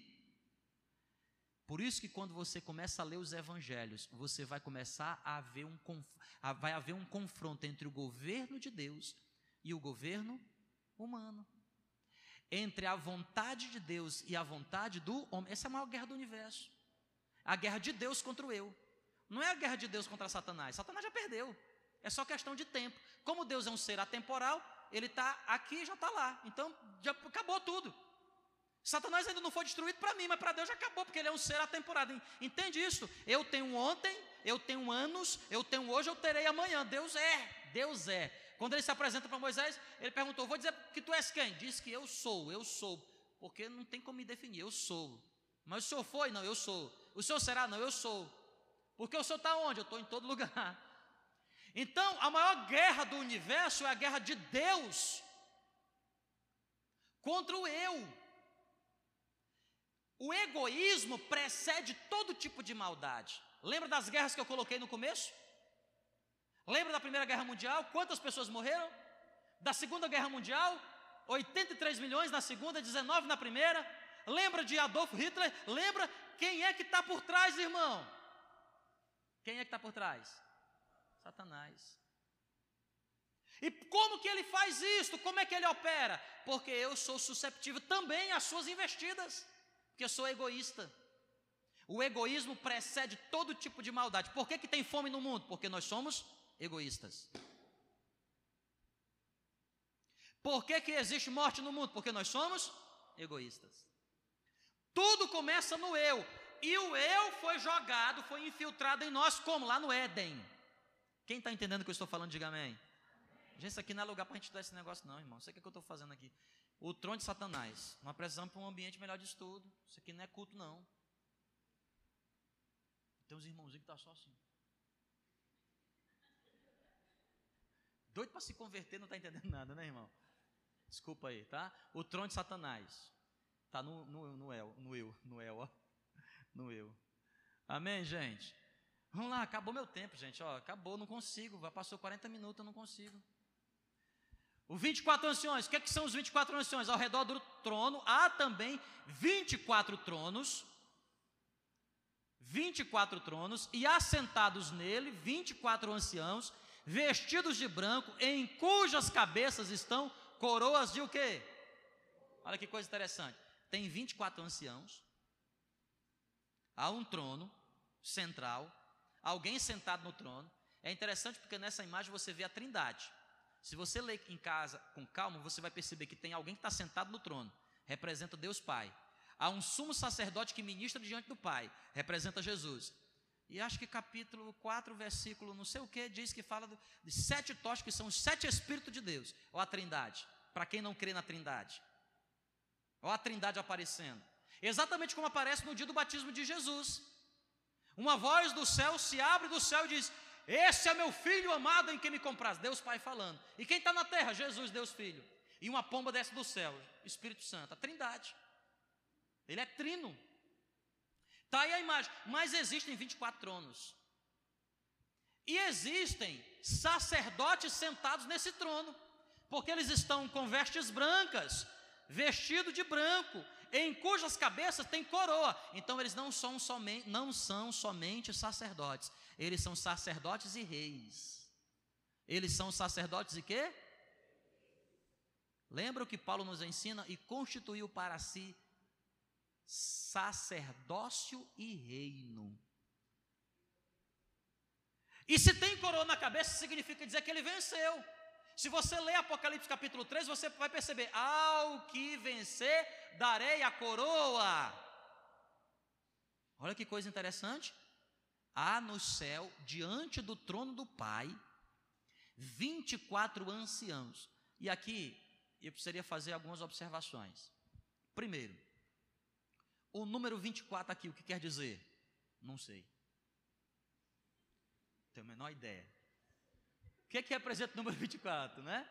Por isso que quando você começa a ler os evangelhos, você vai começar a haver um, vai haver um confronto entre o governo de Deus e o governo humano. Entre a vontade de Deus e a vontade do homem. Essa é a maior guerra do universo. A guerra de Deus contra o eu. Não é a guerra de Deus contra Satanás. Satanás já perdeu. É só questão de tempo. Como Deus é um ser atemporal, ele está aqui e já está lá. Então, já acabou tudo. Satanás ainda não foi destruído para mim, mas para Deus já acabou, porque ele é um ser atemporal. Entende isso? Eu tenho ontem, eu tenho anos, eu tenho hoje, eu terei amanhã. Deus é, Deus é. Quando ele se apresenta para Moisés, ele perguntou: Vou dizer que tu és quem? Diz que eu sou, eu sou. Porque não tem como me definir, eu sou. Mas o senhor foi? Não, eu sou. O senhor será? Não, eu sou. Porque o senhor está onde? Eu estou em todo lugar. Então, a maior guerra do universo é a guerra de Deus contra o eu. O egoísmo precede todo tipo de maldade. Lembra das guerras que eu coloquei no começo? Lembra da Primeira Guerra Mundial? Quantas pessoas morreram? Da Segunda Guerra Mundial? 83 milhões na segunda, 19 na primeira. Lembra de Adolf Hitler? Lembra quem é que está por trás, irmão? Quem é que está por trás? Satanás. E como que ele faz isso? Como é que ele opera? Porque eu sou susceptível também às suas investidas, porque eu sou egoísta. O egoísmo precede todo tipo de maldade. Por que, que tem fome no mundo? Porque nós somos egoístas. Por que, que existe morte no mundo? Porque nós somos egoístas. Tudo começa no eu. E o eu foi jogado, foi infiltrado em nós, como? Lá no Éden. Quem está entendendo o que eu estou falando, diga amém. Gente, isso aqui não é lugar para a gente estudar esse negócio, não, irmão. Aqui é o que eu estou fazendo aqui. O trono de Satanás. Nós precisamos para um ambiente melhor de estudo. Isso aqui não é culto, não. Tem uns irmãozinhos que estão tá só assim. Doido para se converter, não está entendendo nada, né, irmão? Desculpa aí, tá? O trono de Satanás. Está no, no, no, el, no eu, no eu, ó. No eu. Amém, gente? Vamos lá, acabou meu tempo, gente. Ó, acabou, não consigo. Já passou 40 minutos, eu não consigo. Os 24 anciões, o que, é que são os 24 anciões? Ao redor do trono há também 24 tronos. 24 tronos, e assentados nele 24 anciãos, vestidos de branco, em cujas cabeças estão coroas de o quê? Olha que coisa interessante tem 24 anciãos, há um trono central, alguém sentado no trono. É interessante porque nessa imagem você vê a trindade. Se você ler em casa com calma, você vai perceber que tem alguém que está sentado no trono, representa Deus Pai. Há um sumo sacerdote que ministra diante do Pai, representa Jesus. E acho que capítulo 4, versículo não sei o que, diz que fala de sete tochas, que são os sete Espíritos de Deus, ou a trindade, para quem não crê na trindade. Olha a trindade aparecendo. Exatamente como aparece no dia do batismo de Jesus. Uma voz do céu se abre do céu e diz: Esse é meu filho amado em quem me compras. Deus Pai falando. E quem está na terra? Jesus, Deus Filho. E uma pomba desce do céu, Espírito Santo, a trindade. Ele é trino. Está aí a imagem. Mas existem 24 tronos. E existem sacerdotes sentados nesse trono. Porque eles estão com vestes brancas, vestido de branco, em cujas cabeças tem coroa. Então eles não são somente, não são somente sacerdotes, eles são sacerdotes e reis. Eles são sacerdotes e quê? Lembra o que Paulo nos ensina? E constituiu para si sacerdócio e reino. E se tem coroa na cabeça, significa dizer que ele venceu. Se você ler Apocalipse capítulo 3, você vai perceber: ao que vencer, darei a coroa. Olha que coisa interessante. Há no céu, diante do trono do Pai, 24 anciãos. E aqui eu precisaria fazer algumas observações. Primeiro, o número 24 aqui, o que quer dizer? Não sei. Tenho a menor ideia. Que, é que representa o número 24, né?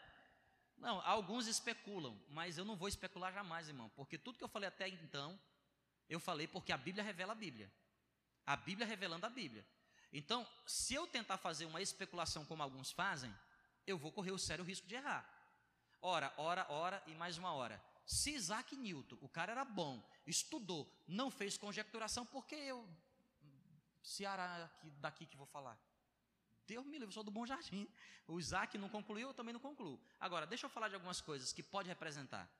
Não, alguns especulam, mas eu não vou especular jamais, irmão, porque tudo que eu falei até então, eu falei porque a Bíblia revela a Bíblia. A Bíblia revelando a Bíblia. Então, se eu tentar fazer uma especulação como alguns fazem, eu vou correr o sério risco de errar. Ora, ora, ora e mais uma hora. Se Isaac Newton, o cara era bom, estudou, não fez conjecturação, por que eu, Ceará aqui, daqui que vou falar? Deus me livre, sou do Bom Jardim. O Isaac não concluiu, eu também não concluo. Agora, deixa eu falar de algumas coisas que pode representar.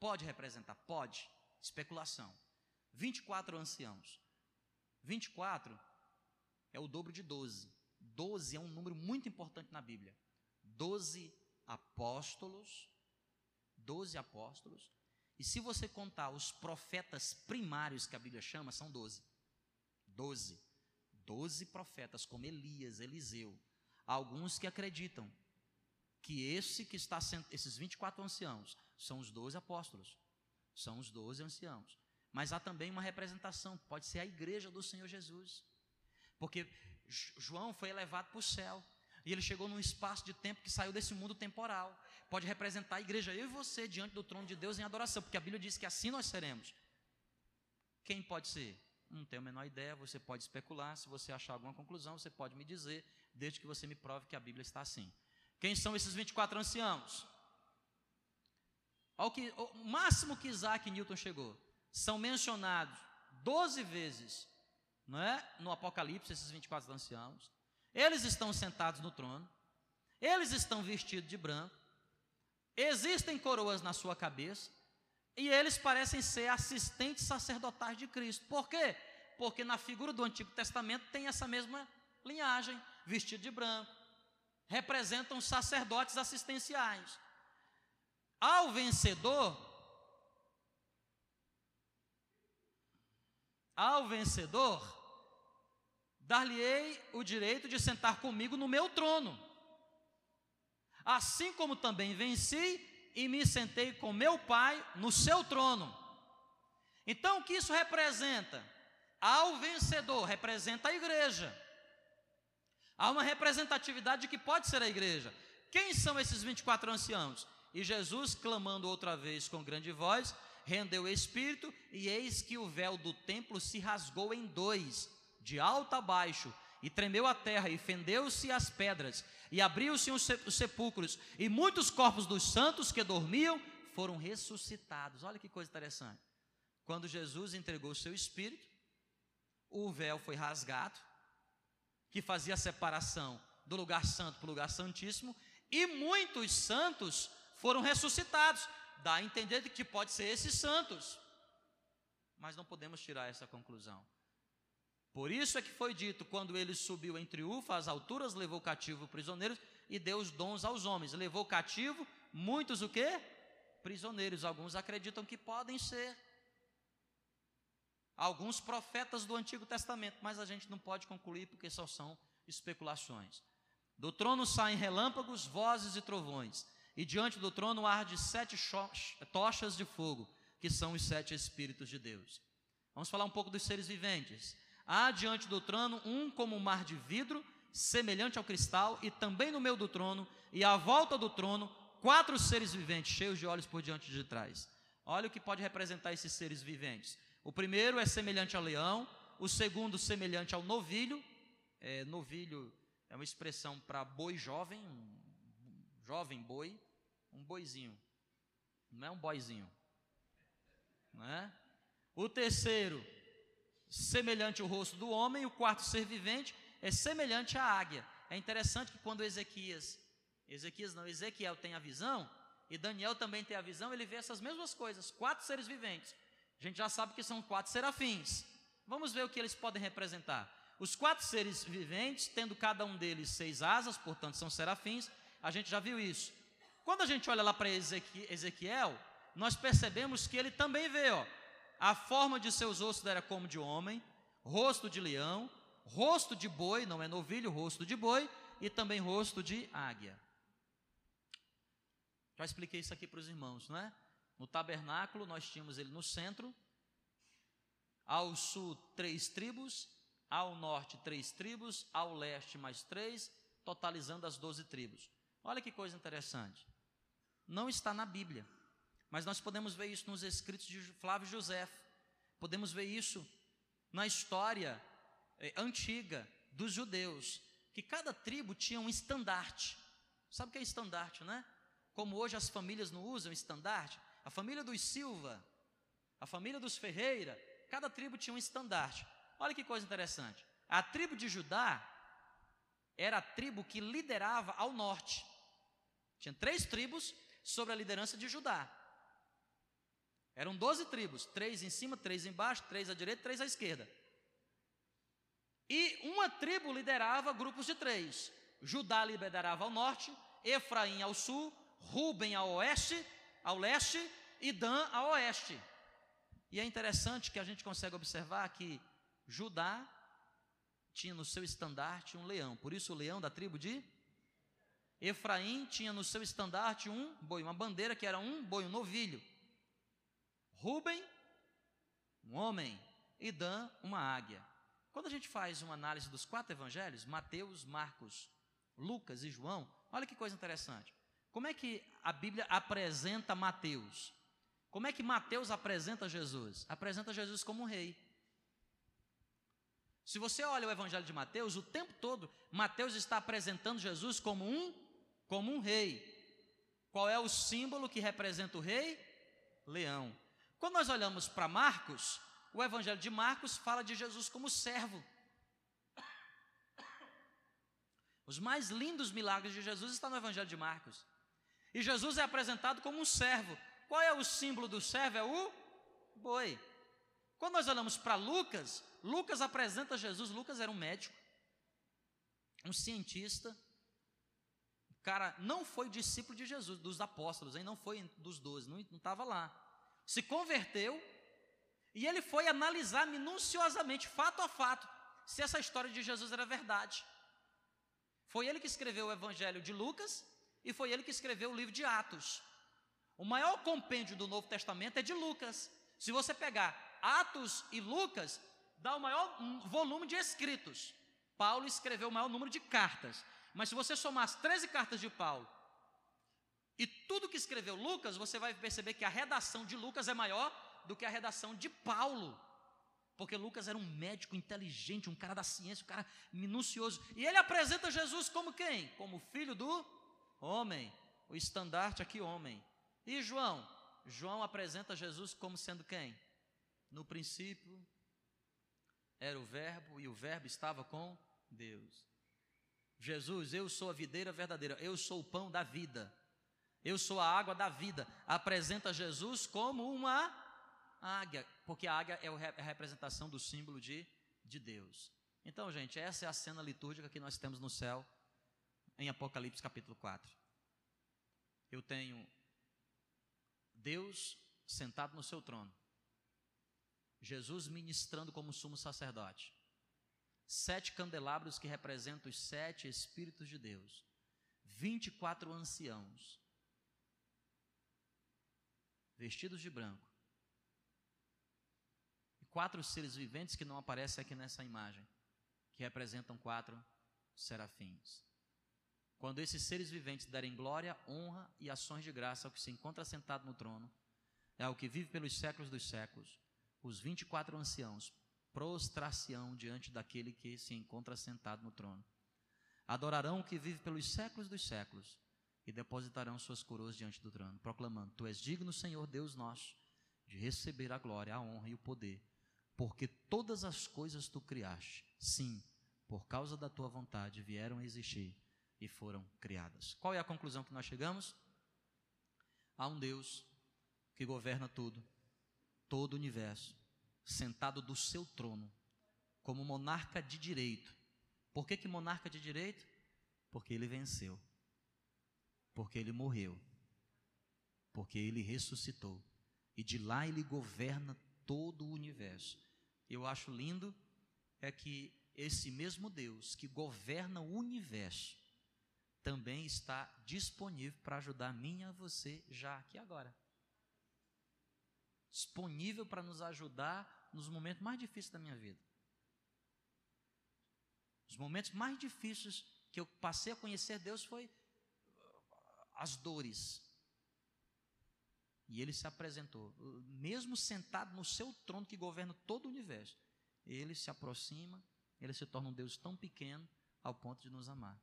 Pode representar, pode. Especulação. 24 anciãos. 24 é o dobro de 12. 12 é um número muito importante na Bíblia. 12 apóstolos, 12 apóstolos, e se você contar os profetas primários que a Bíblia chama, são 12. 12. 12 profetas, como Elias, Eliseu. Alguns que acreditam que esse que está sendo, esses 24 anciãos são os 12 apóstolos, são os 12 anciãos. Mas há também uma representação, pode ser a igreja do Senhor Jesus. Porque João foi elevado para o céu. E ele chegou num espaço de tempo que saiu desse mundo temporal. Pode representar a igreja, eu e você, diante do trono de Deus em adoração, porque a Bíblia diz que assim nós seremos. Quem pode ser? Não tenho a menor ideia, você pode especular. Se você achar alguma conclusão, você pode me dizer, desde que você me prove que a Bíblia está assim. Quem são esses 24 anciãos? Ao que, o máximo que Isaac Newton chegou, são mencionados 12 vezes não é? no Apocalipse, esses 24 anciãos. Eles estão sentados no trono, eles estão vestidos de branco, existem coroas na sua cabeça, e eles parecem ser assistentes sacerdotais de Cristo. Por quê? Porque na figura do Antigo Testamento tem essa mesma linhagem, vestido de branco. Representam sacerdotes assistenciais. Ao vencedor, ao vencedor, dar-lhe-ei o direito de sentar comigo no meu trono. Assim como também venci e me sentei com meu Pai no seu trono. Então, o que isso representa? Ao vencedor, representa a igreja. Há uma representatividade que pode ser a igreja. Quem são esses 24 anciãos? E Jesus, clamando outra vez com grande voz, rendeu o espírito, e eis que o véu do templo se rasgou em dois de alto a baixo, e tremeu a terra, e fendeu-se as pedras, e abriu-se os sepulcros, e muitos corpos dos santos que dormiam foram ressuscitados. Olha que coisa interessante. Quando Jesus entregou o seu espírito, o véu foi rasgado, que fazia a separação do lugar santo para o lugar santíssimo, e muitos santos foram ressuscitados. Dá a entender que pode ser esses santos. Mas não podemos tirar essa conclusão. Por isso é que foi dito: quando ele subiu em triunfo às alturas, levou cativo prisioneiros e deu os dons aos homens. Levou cativo muitos o quê? Prisioneiros. Alguns acreditam que podem ser alguns profetas do Antigo Testamento, mas a gente não pode concluir porque só são especulações. Do trono saem relâmpagos, vozes e trovões, e diante do trono arde sete tochas de fogo, que são os sete Espíritos de Deus. Vamos falar um pouco dos seres viventes. Há diante do trono um como um mar de vidro, semelhante ao cristal, e também no meio do trono, e à volta do trono, quatro seres viventes, cheios de olhos por diante de trás. Olha o que pode representar esses seres viventes. O primeiro é semelhante ao leão, o segundo semelhante ao novilho. É, novilho é uma expressão para boi jovem, um jovem boi, um boizinho. Não é um boizinho. Não é? O terceiro semelhante ao rosto do homem, o quarto ser vivente é semelhante à águia. É interessante que quando Ezequias Ezequias não, Ezequiel tem a visão, e Daniel também tem a visão, ele vê essas mesmas coisas, quatro seres viventes. A gente já sabe que são quatro serafins. Vamos ver o que eles podem representar. Os quatro seres viventes, tendo cada um deles seis asas, portanto são serafins, a gente já viu isso. Quando a gente olha lá para Ezequiel, nós percebemos que ele também vê, ó, a forma de seus ossos era como de homem, rosto de leão, rosto de boi, não é novilho, rosto de boi, e também rosto de águia. Já expliquei isso aqui para os irmãos, não é? No tabernáculo, nós tínhamos ele no centro, ao sul, três tribos, ao norte, três tribos, ao leste, mais três, totalizando as doze tribos. Olha que coisa interessante. Não está na Bíblia, mas nós podemos ver isso nos escritos de Flávio José. Podemos ver isso na história eh, antiga dos judeus, que cada tribo tinha um estandarte. Sabe o que é estandarte, né? Como hoje as famílias não usam estandarte, a família dos Silva, a família dos Ferreira, cada tribo tinha um estandarte. Olha que coisa interessante. A tribo de Judá era a tribo que liderava ao norte. Tinha três tribos sob a liderança de Judá. Eram doze tribos, três em cima, três embaixo, três à direita, três à esquerda. E uma tribo liderava grupos de três. Judá liderava ao norte, Efraim ao sul, Ruben ao oeste, ao leste e Dan ao oeste. E é interessante que a gente consegue observar que Judá tinha no seu estandarte um leão, por isso o leão da tribo de Efraim tinha no seu estandarte um boi, uma bandeira que era um boi, um novilho. Ruben, um homem, e Dan, uma águia. Quando a gente faz uma análise dos quatro evangelhos, Mateus, Marcos, Lucas e João, olha que coisa interessante. Como é que a Bíblia apresenta Mateus? Como é que Mateus apresenta Jesus? Apresenta Jesus como um rei. Se você olha o Evangelho de Mateus, o tempo todo, Mateus está apresentando Jesus como um, como um rei. Qual é o símbolo que representa o rei? Leão. Quando nós olhamos para Marcos, o Evangelho de Marcos fala de Jesus como servo. Os mais lindos milagres de Jesus estão no Evangelho de Marcos. E Jesus é apresentado como um servo. Qual é o símbolo do servo? É o boi. Quando nós olhamos para Lucas, Lucas apresenta Jesus. Lucas era um médico, um cientista. O cara não foi discípulo de Jesus, dos apóstolos, hein? não foi dos doze, não estava lá. Se converteu e ele foi analisar minuciosamente, fato a fato, se essa história de Jesus era verdade. Foi ele que escreveu o Evangelho de Lucas e foi ele que escreveu o livro de Atos. O maior compêndio do Novo Testamento é de Lucas. Se você pegar Atos e Lucas, dá o maior volume de escritos. Paulo escreveu o maior número de cartas. Mas se você somar as 13 cartas de Paulo e tudo que escreveu Lucas, você vai perceber que a redação de Lucas é maior do que a redação de Paulo. Porque Lucas era um médico inteligente, um cara da ciência, um cara minucioso. E ele apresenta Jesus como quem? Como filho do homem. O estandarte aqui, homem. E João? João apresenta Jesus como sendo quem? No princípio era o Verbo e o Verbo estava com Deus. Jesus, eu sou a videira verdadeira, eu sou o pão da vida, eu sou a água da vida. Apresenta Jesus como uma águia, porque a águia é, é a representação do símbolo de, de Deus. Então, gente, essa é a cena litúrgica que nós temos no céu em Apocalipse capítulo 4. Eu tenho Deus sentado no seu trono, Jesus ministrando como sumo sacerdote, sete candelabros que representam os sete Espíritos de Deus, 24 anciãos, vestidos de branco, e quatro seres viventes que não aparecem aqui nessa imagem, que representam quatro serafins. Quando esses seres viventes derem glória, honra e ações de graça ao que se encontra sentado no trono, é ao que vive pelos séculos dos séculos, os 24 anciãos prostrar-se-ão diante daquele que se encontra sentado no trono. Adorarão o que vive pelos séculos dos séculos e depositarão suas coroas diante do trono, proclamando: Tu és digno, Senhor Deus nosso, de receber a glória, a honra e o poder, porque todas as coisas tu criaste, sim, por causa da tua vontade vieram a existir e foram criadas. Qual é a conclusão que nós chegamos? Há um Deus que governa tudo, todo o universo, sentado do seu trono, como monarca de direito. Por que, que monarca de direito? Porque ele venceu, porque ele morreu, porque ele ressuscitou, e de lá ele governa todo o universo. Eu acho lindo é que esse mesmo Deus que governa o universo também está disponível para ajudar a mim e a você já aqui agora. Disponível para nos ajudar nos momentos mais difíceis da minha vida. Os momentos mais difíceis que eu passei a conhecer Deus foi as dores. E ele se apresentou, mesmo sentado no seu trono que governa todo o universo. Ele se aproxima, ele se torna um Deus tão pequeno ao ponto de nos amar.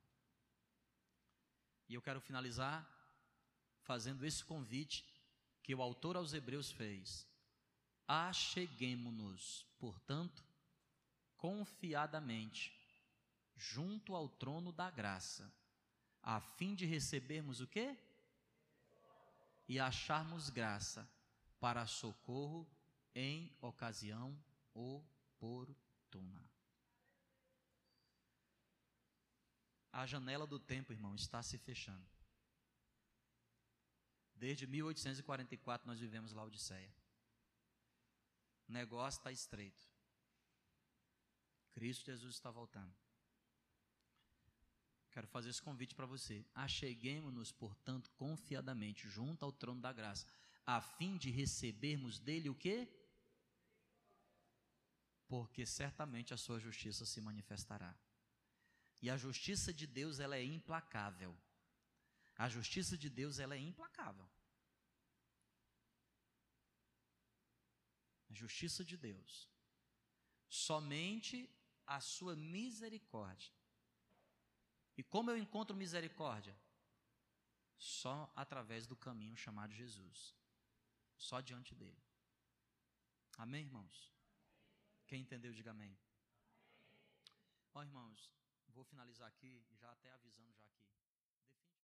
E eu quero finalizar fazendo esse convite que o autor aos Hebreus fez. Acheguemo-nos, portanto, confiadamente junto ao trono da graça, a fim de recebermos o quê? E acharmos graça para socorro em ocasião oportuna. A janela do tempo, irmão, está se fechando. Desde 1844 nós vivemos Laodiceia. O negócio está estreito. Cristo Jesus está voltando. Quero fazer esse convite para você. Acheguemos-nos, portanto, confiadamente junto ao trono da graça, a fim de recebermos dele o quê? Porque certamente a sua justiça se manifestará. E a justiça de Deus, ela é implacável. A justiça de Deus, ela é implacável. A justiça de Deus. Somente a sua misericórdia e como eu encontro misericórdia? Só através do caminho chamado Jesus. Só diante dele. Amém, irmãos? Quem entendeu, diga amém. Ó, irmãos, vou finalizar aqui, já até avisando já aqui.